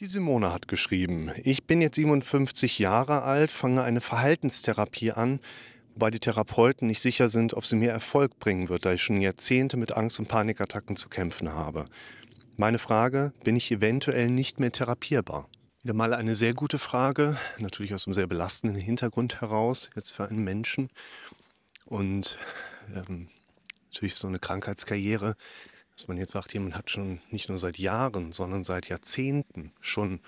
Die Simone hat geschrieben, ich bin jetzt 57 Jahre alt, fange eine Verhaltenstherapie an, wobei die Therapeuten nicht sicher sind, ob sie mir Erfolg bringen wird, da ich schon Jahrzehnte mit Angst- und Panikattacken zu kämpfen habe. Meine Frage, bin ich eventuell nicht mehr therapierbar? Wieder mal eine sehr gute Frage, natürlich aus einem sehr belastenden Hintergrund heraus, jetzt für einen Menschen. Und ähm, natürlich so eine Krankheitskarriere dass man jetzt sagt, jemand hat schon nicht nur seit Jahren, sondern seit Jahrzehnten schon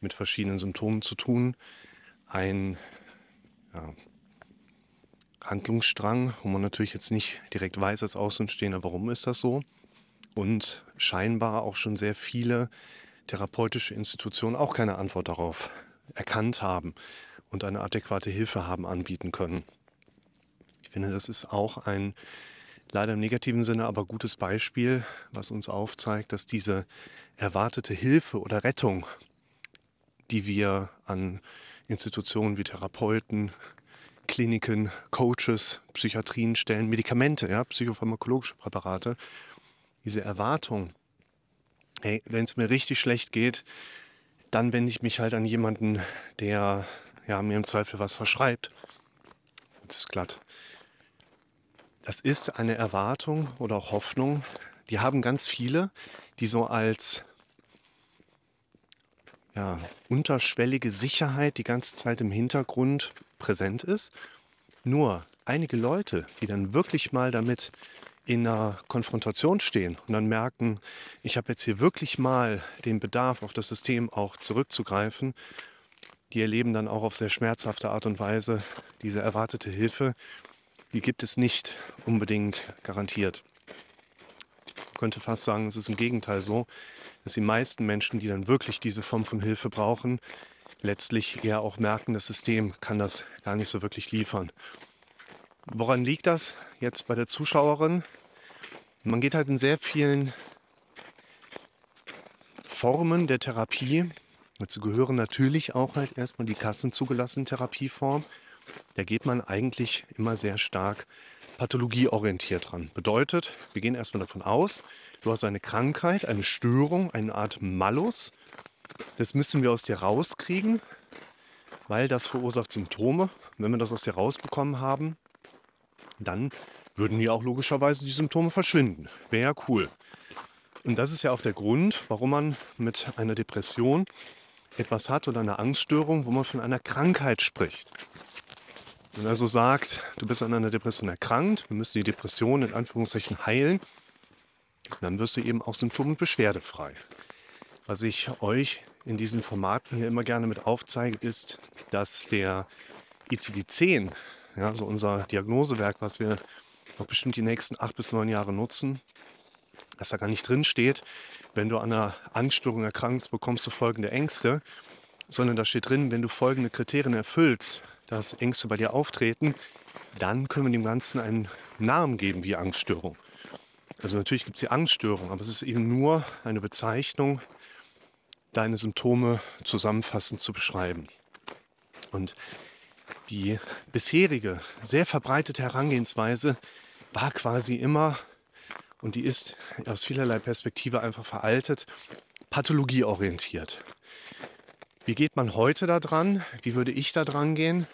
mit verschiedenen Symptomen zu tun. Ein ja, Handlungsstrang, wo man natürlich jetzt nicht direkt weiß als Außenstehender, warum ist das so. Und scheinbar auch schon sehr viele therapeutische Institutionen auch keine Antwort darauf erkannt haben und eine adäquate Hilfe haben anbieten können. Ich finde, das ist auch ein leider im negativen Sinne aber gutes Beispiel, was uns aufzeigt, dass diese erwartete Hilfe oder Rettung, die wir an Institutionen wie Therapeuten, Kliniken, Coaches, Psychiatrien stellen, Medikamente, ja, psychopharmakologische Präparate, diese Erwartung, hey, wenn es mir richtig schlecht geht, dann wende ich mich halt an jemanden, der ja, mir im Zweifel was verschreibt. Das ist glatt. Das ist eine Erwartung oder auch Hoffnung, die haben ganz viele, die so als ja, unterschwellige Sicherheit die ganze Zeit im Hintergrund präsent ist. Nur einige Leute, die dann wirklich mal damit in einer Konfrontation stehen und dann merken, ich habe jetzt hier wirklich mal den Bedarf, auf das System auch zurückzugreifen, die erleben dann auch auf sehr schmerzhafte Art und Weise diese erwartete Hilfe die gibt es nicht unbedingt garantiert. Ich könnte fast sagen, es ist im Gegenteil so, dass die meisten Menschen, die dann wirklich diese Form von Hilfe brauchen, letztlich eher auch merken, das System kann das gar nicht so wirklich liefern. Woran liegt das jetzt bei der Zuschauerin? Man geht halt in sehr vielen Formen der Therapie. Dazu gehören natürlich auch halt erstmal die kassenzugelassenen Therapieformen. Da geht man eigentlich immer sehr stark pathologieorientiert dran. Bedeutet, wir gehen erstmal davon aus, du hast eine Krankheit, eine Störung, eine Art Malus. Das müssen wir aus dir rauskriegen, weil das verursacht Symptome. Wenn wir das aus dir rausbekommen haben, dann würden ja auch logischerweise die Symptome verschwinden. Wäre ja cool. Und das ist ja auch der Grund, warum man mit einer Depression etwas hat oder einer Angststörung, wo man von einer Krankheit spricht. Wenn er also sagt, du bist an einer Depression erkrankt, wir müssen die Depression in Anführungszeichen heilen, dann wirst du eben auch symptom- und beschwerdefrei. Was ich euch in diesen Formaten hier immer gerne mit aufzeige, ist, dass der ICD-10, ja, also unser Diagnosewerk, was wir noch bestimmt die nächsten acht bis neun Jahre nutzen, dass da gar nicht drin steht, wenn du an einer Angststörung erkrankst, bekommst du folgende Ängste, sondern da steht drin, wenn du folgende Kriterien erfüllst, dass Ängste bei dir auftreten, dann können wir dem Ganzen einen Namen geben wie Angststörung. Also natürlich gibt es die Angststörung, aber es ist eben nur eine Bezeichnung, deine Symptome zusammenfassend zu beschreiben. Und die bisherige, sehr verbreitete Herangehensweise war quasi immer, und die ist aus vielerlei Perspektive einfach veraltet, pathologieorientiert. Wie geht man heute da dran? Wie würde ich da dran gehen?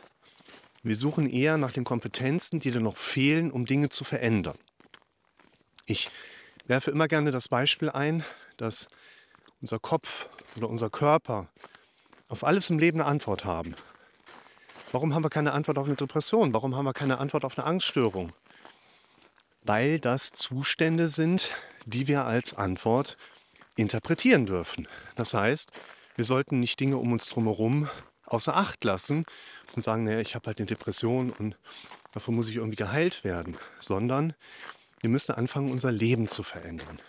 Wir suchen eher nach den Kompetenzen, die dir noch fehlen, um Dinge zu verändern. Ich werfe immer gerne das Beispiel ein, dass unser Kopf oder unser Körper auf alles im Leben eine Antwort haben. Warum haben wir keine Antwort auf eine Depression? Warum haben wir keine Antwort auf eine Angststörung? Weil das Zustände sind, die wir als Antwort interpretieren dürfen. Das heißt, wir sollten nicht Dinge um uns drumherum außer Acht lassen und sagen, naja, ich habe halt eine Depression und davon muss ich irgendwie geheilt werden, sondern wir müssen anfangen, unser Leben zu verändern.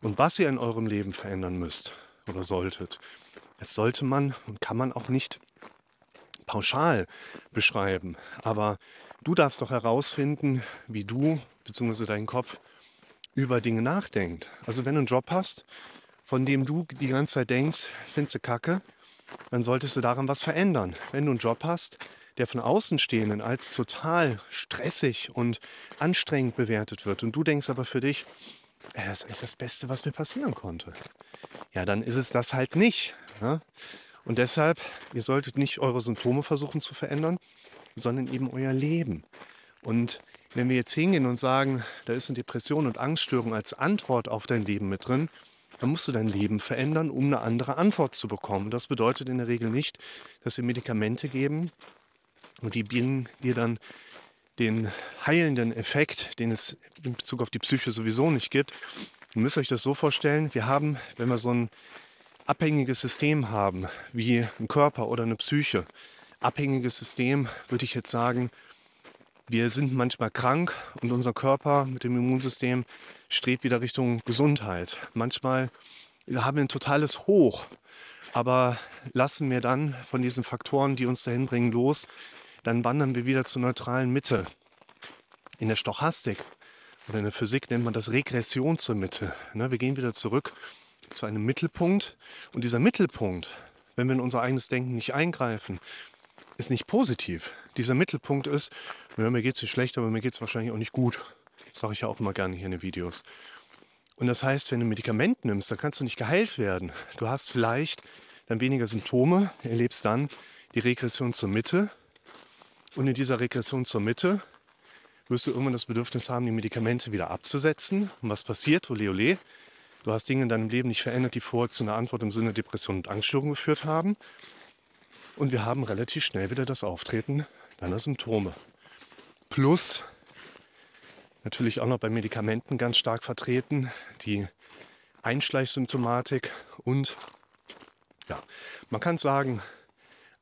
Und was ihr in eurem Leben verändern müsst oder solltet, das sollte man und kann man auch nicht pauschal beschreiben. Aber du darfst doch herausfinden, wie du bzw. dein Kopf über Dinge nachdenkt. Also wenn du einen Job hast, von dem du die ganze Zeit denkst, findest du kacke, dann solltest du daran was verändern. Wenn du einen Job hast, der von Außenstehenden als total stressig und anstrengend bewertet wird und du denkst aber für dich, ja, das ist eigentlich das Beste, was mir passieren konnte. Ja, dann ist es das halt nicht. Ne? Und deshalb, ihr solltet nicht eure Symptome versuchen zu verändern, sondern eben euer Leben. Und wenn wir jetzt hingehen und sagen, da ist eine Depression und Angststörung als Antwort auf dein Leben mit drin, dann musst du dein Leben verändern, um eine andere Antwort zu bekommen. Das bedeutet in der Regel nicht, dass wir Medikamente geben und die bieten dir dann den heilenden Effekt, den es in Bezug auf die Psyche sowieso nicht gibt. Ihr müsst euch das so vorstellen, wir haben, wenn wir so ein abhängiges System haben, wie ein Körper oder eine Psyche, abhängiges System, würde ich jetzt sagen, wir sind manchmal krank und unser Körper mit dem Immunsystem strebt wieder Richtung Gesundheit. Manchmal haben wir ein totales Hoch, aber lassen wir dann von diesen Faktoren, die uns dahin bringen, los, dann wandern wir wieder zur neutralen Mitte. In der Stochastik oder in der Physik nennt man das Regression zur Mitte. Ne, wir gehen wieder zurück zu einem Mittelpunkt und dieser Mittelpunkt, wenn wir in unser eigenes Denken nicht eingreifen, ist nicht positiv. Dieser Mittelpunkt ist, ja, mir geht es nicht schlecht, aber mir geht es wahrscheinlich auch nicht gut. Sage ich ja auch immer gerne hier in den Videos. Und das heißt, wenn du ein Medikament nimmst, dann kannst du nicht geheilt werden. Du hast vielleicht dann weniger Symptome, erlebst dann die Regression zur Mitte. Und in dieser Regression zur Mitte wirst du irgendwann das Bedürfnis haben, die Medikamente wieder abzusetzen. Und was passiert? Ole, ole. Du hast Dinge in deinem Leben nicht verändert, die vorher zu einer Antwort im Sinne Depression und Angststörung geführt haben. Und wir haben relativ schnell wieder das Auftreten deiner Symptome. Plus natürlich auch noch bei Medikamenten ganz stark vertreten, die Einschleichsymptomatik und ja, man kann sagen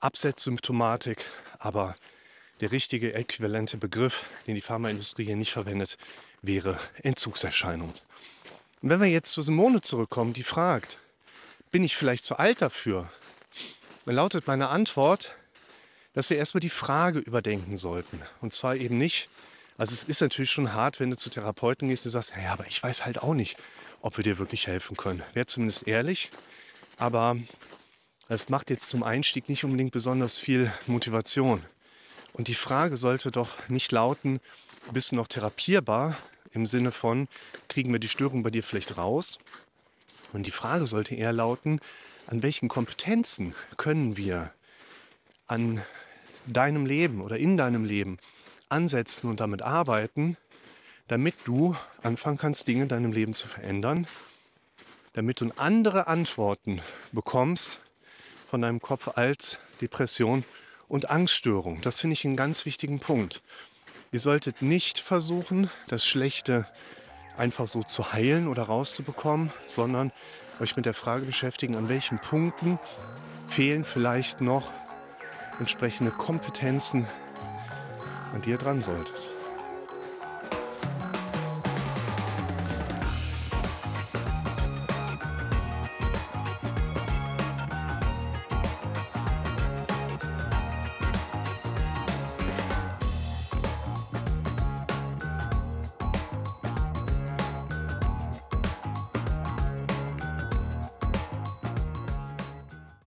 Absetzsymptomatik, aber der richtige äquivalente Begriff, den die Pharmaindustrie hier nicht verwendet, wäre Entzugserscheinung. Und wenn wir jetzt zu Simone zurückkommen, die fragt, bin ich vielleicht zu alt dafür? Dann lautet meine Antwort, dass wir erstmal die Frage überdenken sollten. Und zwar eben nicht, also es ist natürlich schon hart, wenn du zu Therapeuten gehst und sagst, ja, aber ich weiß halt auch nicht, ob wir dir wirklich helfen können. Wäre zumindest ehrlich, aber es macht jetzt zum Einstieg nicht unbedingt besonders viel Motivation. Und die Frage sollte doch nicht lauten, bist du noch therapierbar im Sinne von, kriegen wir die Störung bei dir vielleicht raus? Und die Frage sollte eher lauten, an welchen Kompetenzen können wir an deinem Leben oder in deinem Leben ansetzen und damit arbeiten, damit du anfangen kannst, Dinge in deinem Leben zu verändern, damit du andere Antworten bekommst von deinem Kopf als Depression und Angststörung. Das finde ich einen ganz wichtigen Punkt. Ihr solltet nicht versuchen, das Schlechte einfach so zu heilen oder rauszubekommen, sondern euch mit der Frage beschäftigen, an welchen Punkten fehlen vielleicht noch entsprechende Kompetenzen, an die ihr dran solltet.